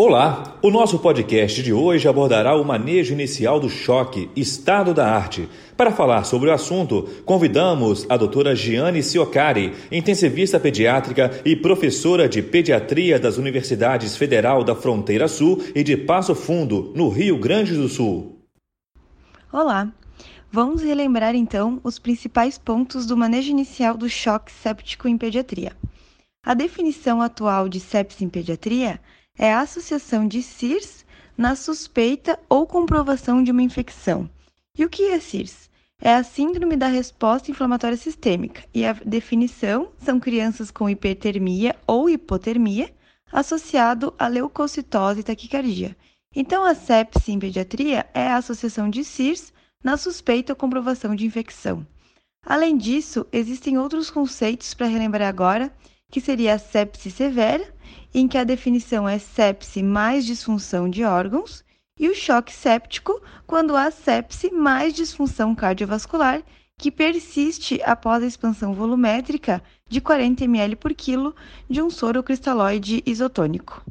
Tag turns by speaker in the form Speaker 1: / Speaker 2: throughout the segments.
Speaker 1: Olá! O nosso podcast de hoje abordará o manejo inicial do choque, estado da arte. Para falar sobre o assunto, convidamos a doutora Giane Ciocari, intensivista pediátrica e professora de pediatria das Universidades Federal da Fronteira Sul e de Passo Fundo, no Rio Grande do Sul.
Speaker 2: Olá! Vamos relembrar então os principais pontos do manejo inicial do choque séptico em pediatria. A definição atual de sepsis em pediatria a associação de CIRS na suspeita ou comprovação de uma infecção. E o que é CIRS? É a Síndrome da Resposta Inflamatória Sistêmica, e a definição são crianças com hipertermia ou hipotermia associado a leucocitose e taquicardia. Então, a sepse em pediatria é a associação de CIRS na suspeita ou comprovação de infecção. Além disso, existem outros conceitos para relembrar agora, que seria a sepse severa, em que a definição é sepse mais disfunção de órgãos, e o choque séptico, quando há sepse mais disfunção cardiovascular, que persiste após a expansão volumétrica de 40 ml por quilo de um soro cristalóide isotônico.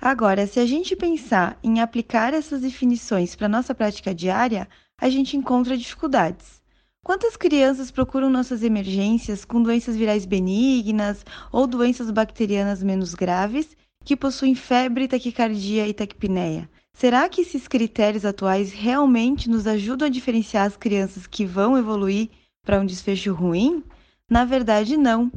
Speaker 2: Agora, se a gente pensar em aplicar essas definições para nossa prática diária, a gente encontra dificuldades. Quantas crianças procuram nossas emergências com doenças virais benignas ou doenças bacterianas menos graves que possuem febre, taquicardia e taquipneia? Será que esses critérios atuais realmente nos ajudam a diferenciar as crianças que vão evoluir para um desfecho ruim? Na verdade, não.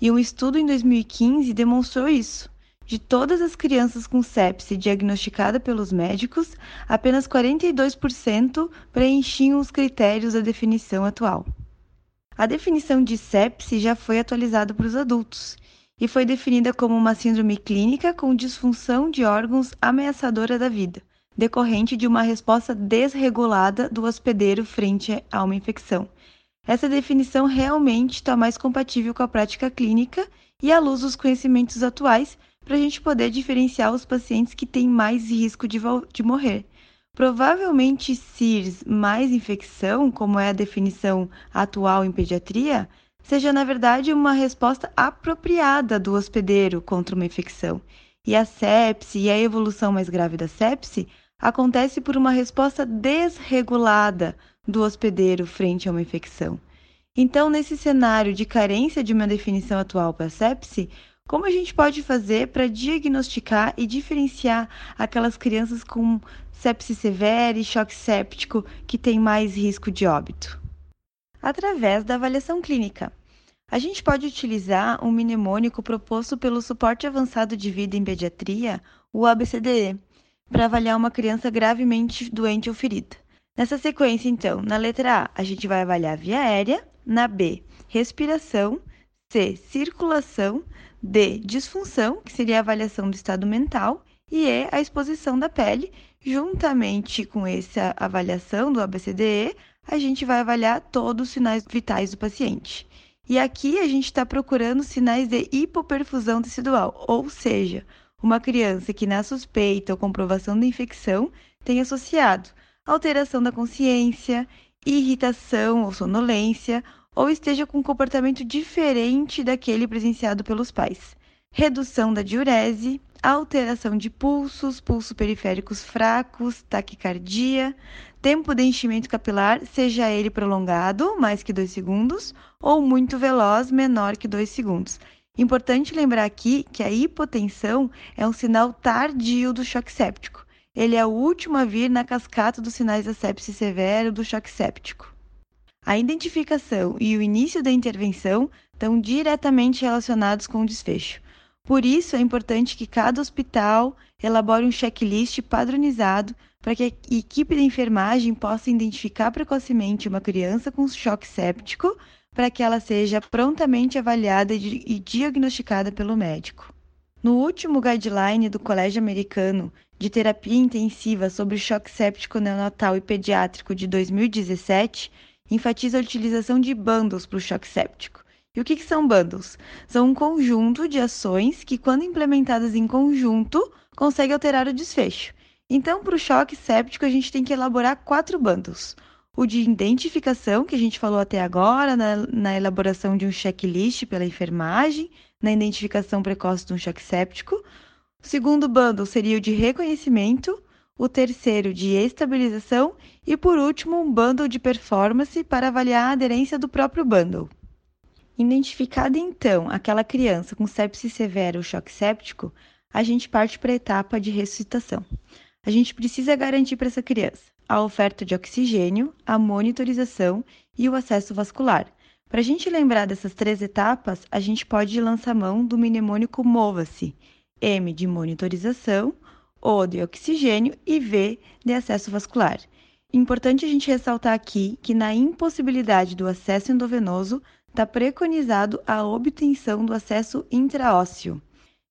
Speaker 2: E um estudo em 2015 demonstrou isso. De todas as crianças com sepse diagnosticada pelos médicos, apenas 42% preenchiam os critérios da definição atual. A definição de sepse já foi atualizada para os adultos e foi definida como uma síndrome clínica com disfunção de órgãos ameaçadora da vida, decorrente de uma resposta desregulada do hospedeiro frente a uma infecção. Essa definição realmente está mais compatível com a prática clínica e à luz dos conhecimentos atuais para a gente poder diferenciar os pacientes que têm mais risco de, de morrer. Provavelmente, CIRS mais infecção, como é a definição atual em pediatria, seja na verdade uma resposta apropriada do hospedeiro contra uma infecção. E a sepse e a evolução mais grave da sepse acontece por uma resposta desregulada do hospedeiro frente a uma infecção. Então, nesse cenário de carência de uma definição atual para sepse, como a gente pode fazer para diagnosticar e diferenciar aquelas crianças com sepse severa e choque séptico que têm mais risco de óbito? Através da avaliação clínica. A gente pode utilizar um mnemônico proposto pelo Suporte Avançado de Vida em Pediatria, o ABCDE, para avaliar uma criança gravemente doente ou ferida. Nessa sequência, então, na letra A, a gente vai avaliar via aérea, na B, respiração, C, circulação, D, disfunção, que seria a avaliação do estado mental, e E, a exposição da pele. Juntamente com essa avaliação do ABCDE, a gente vai avaliar todos os sinais vitais do paciente. E aqui a gente está procurando sinais de hipoperfusão tecidual, ou seja, uma criança que na suspeita ou comprovação da infecção tem associado alteração da consciência, irritação ou sonolência, ou esteja com um comportamento diferente daquele presenciado pelos pais. Redução da diurese, alteração de pulsos, pulsos periféricos fracos, taquicardia, tempo de enchimento capilar, seja ele prolongado, mais que 2 segundos, ou muito veloz, menor que 2 segundos. Importante lembrar aqui que a hipotensão é um sinal tardio do choque séptico. Ele é o último a vir na cascata dos sinais da sepse severa do choque séptico. A identificação e o início da intervenção estão diretamente relacionados com o desfecho. Por isso, é importante que cada hospital elabore um checklist padronizado para que a equipe de enfermagem possa identificar precocemente uma criança com choque séptico para que ela seja prontamente avaliada e diagnosticada pelo médico. No último guideline do Colégio Americano de Terapia Intensiva sobre choque séptico neonatal e pediátrico de 2017, enfatiza a utilização de bundles para o choque séptico. E o que, que são bundles? São um conjunto de ações que, quando implementadas em conjunto, conseguem alterar o desfecho. Então, para o choque séptico, a gente tem que elaborar quatro bundles. O de identificação, que a gente falou até agora, na, na elaboração de um checklist pela enfermagem, na identificação precoce de um choque séptico. O segundo bundle seria o de reconhecimento, o terceiro de estabilização e, por último, um bundle de performance para avaliar a aderência do próprio bundle. Identificada então aquela criança com sepsis severa ou choque séptico, a gente parte para a etapa de ressuscitação. A gente precisa garantir para essa criança a oferta de oxigênio, a monitorização e o acesso vascular. Para a gente lembrar dessas três etapas, a gente pode lançar mão do mnemônico MOVA-se, M de monitorização, O de oxigênio e V de acesso vascular. Importante a gente ressaltar aqui que na impossibilidade do acesso endovenoso está preconizado a obtenção do acesso intraósseo.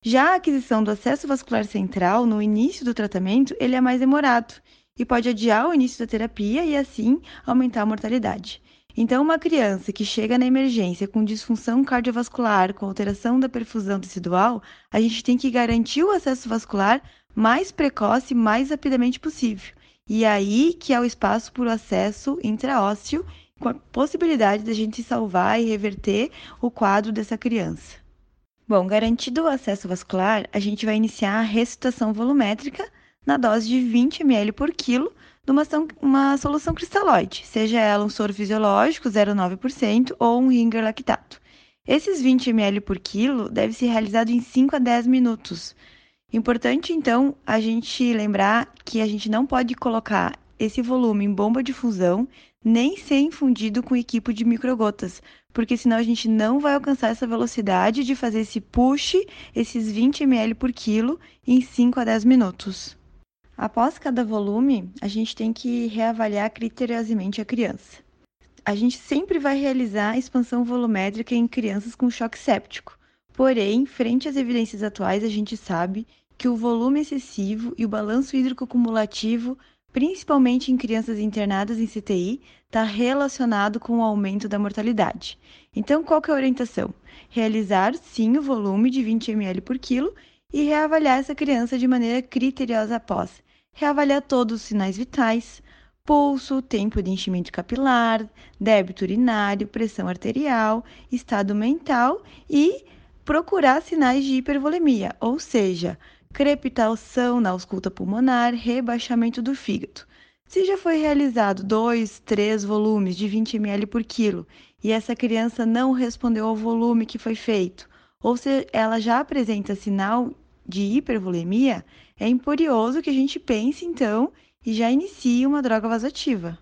Speaker 2: Já a aquisição do acesso vascular central no início do tratamento, ele é mais demorado e pode adiar o início da terapia e assim aumentar a mortalidade. Então, uma criança que chega na emergência com disfunção cardiovascular, com alteração da perfusão tecidual, a gente tem que garantir o acesso vascular mais precoce e mais rapidamente possível. E é aí que há o espaço para o acesso intraósseo, com a possibilidade de a gente salvar e reverter o quadro dessa criança. Bom, garantido o acesso vascular, a gente vai iniciar a ressuscitação volumétrica na dose de 20 ml por quilo de uma, uma solução cristalóide, seja ela um soro fisiológico 0,9% ou um ringer lactato. Esses 20 ml por quilo deve ser realizado em 5 a 10 minutos. Importante, então, a gente lembrar que a gente não pode colocar esse volume em bomba de fusão nem ser infundido com equipo de microgotas, porque senão a gente não vai alcançar essa velocidade de fazer esse push, esses 20 ml por quilo, em 5 a 10 minutos. Após cada volume, a gente tem que reavaliar criteriosamente a criança. A gente sempre vai realizar a expansão volumétrica em crianças com choque séptico. Porém, frente às evidências atuais, a gente sabe que o volume excessivo e o balanço hídrico cumulativo principalmente em crianças internadas em CTI, está relacionado com o aumento da mortalidade. Então, qual que é a orientação? Realizar, sim, o volume de 20 ml por quilo e reavaliar essa criança de maneira criteriosa após. Reavaliar todos os sinais vitais, pulso, tempo de enchimento capilar, débito urinário, pressão arterial, estado mental e procurar sinais de hipervolemia, ou seja, crepitação na ausculta pulmonar, rebaixamento do fígado. Se já foi realizado dois, três volumes de 20 ml por quilo e essa criança não respondeu ao volume que foi feito, ou se ela já apresenta sinal de hipervolemia, é imperioso que a gente pense então e já inicie uma droga vasoativa.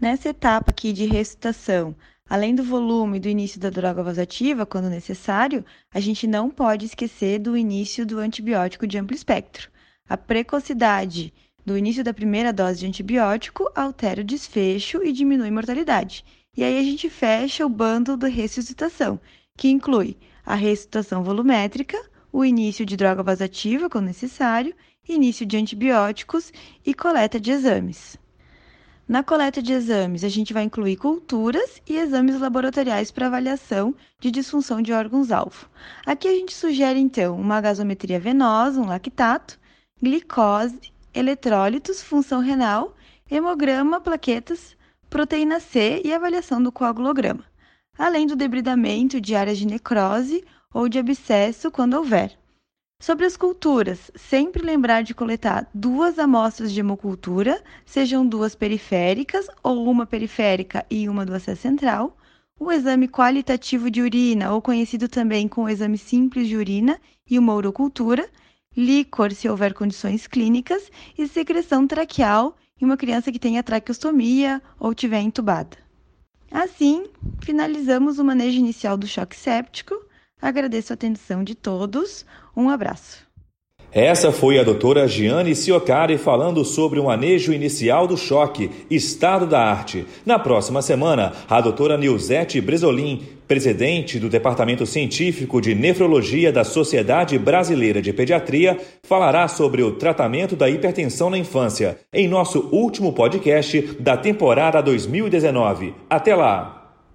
Speaker 2: Nessa etapa aqui de recitação, Além do volume do início da droga vasoativa, quando necessário, a gente não pode esquecer do início do antibiótico de amplo espectro. A precocidade do início da primeira dose de antibiótico altera o desfecho e diminui a mortalidade. E aí a gente fecha o bando da ressuscitação, que inclui a ressuscitação volumétrica, o início de droga vasoativa, quando necessário, início de antibióticos e coleta de exames. Na coleta de exames, a gente vai incluir culturas e exames laboratoriais para avaliação de disfunção de órgãos-alvo. Aqui a gente sugere, então, uma gasometria venosa, um lactato, glicose, eletrólitos, função renal, hemograma, plaquetas, proteína C e avaliação do coagulograma, além do debridamento de áreas de necrose ou de abscesso quando houver. Sobre as culturas, sempre lembrar de coletar duas amostras de hemocultura, sejam duas periféricas ou uma periférica e uma do acesso central, o exame qualitativo de urina, ou conhecido também como exame simples de urina, e uma urocultura, líquor se houver condições clínicas, e secreção traqueal em uma criança que tenha traqueostomia ou tiver entubada. Assim, finalizamos o manejo inicial do choque séptico Agradeço a atenção de todos. Um abraço.
Speaker 1: Essa foi a doutora Giane Ciocari falando sobre o manejo inicial do choque, estado da arte. Na próxima semana, a doutora Nilzete Bresolim, presidente do Departamento Científico de Nefrologia da Sociedade Brasileira de Pediatria, falará sobre o tratamento da hipertensão na infância, em nosso último podcast da temporada 2019. Até lá!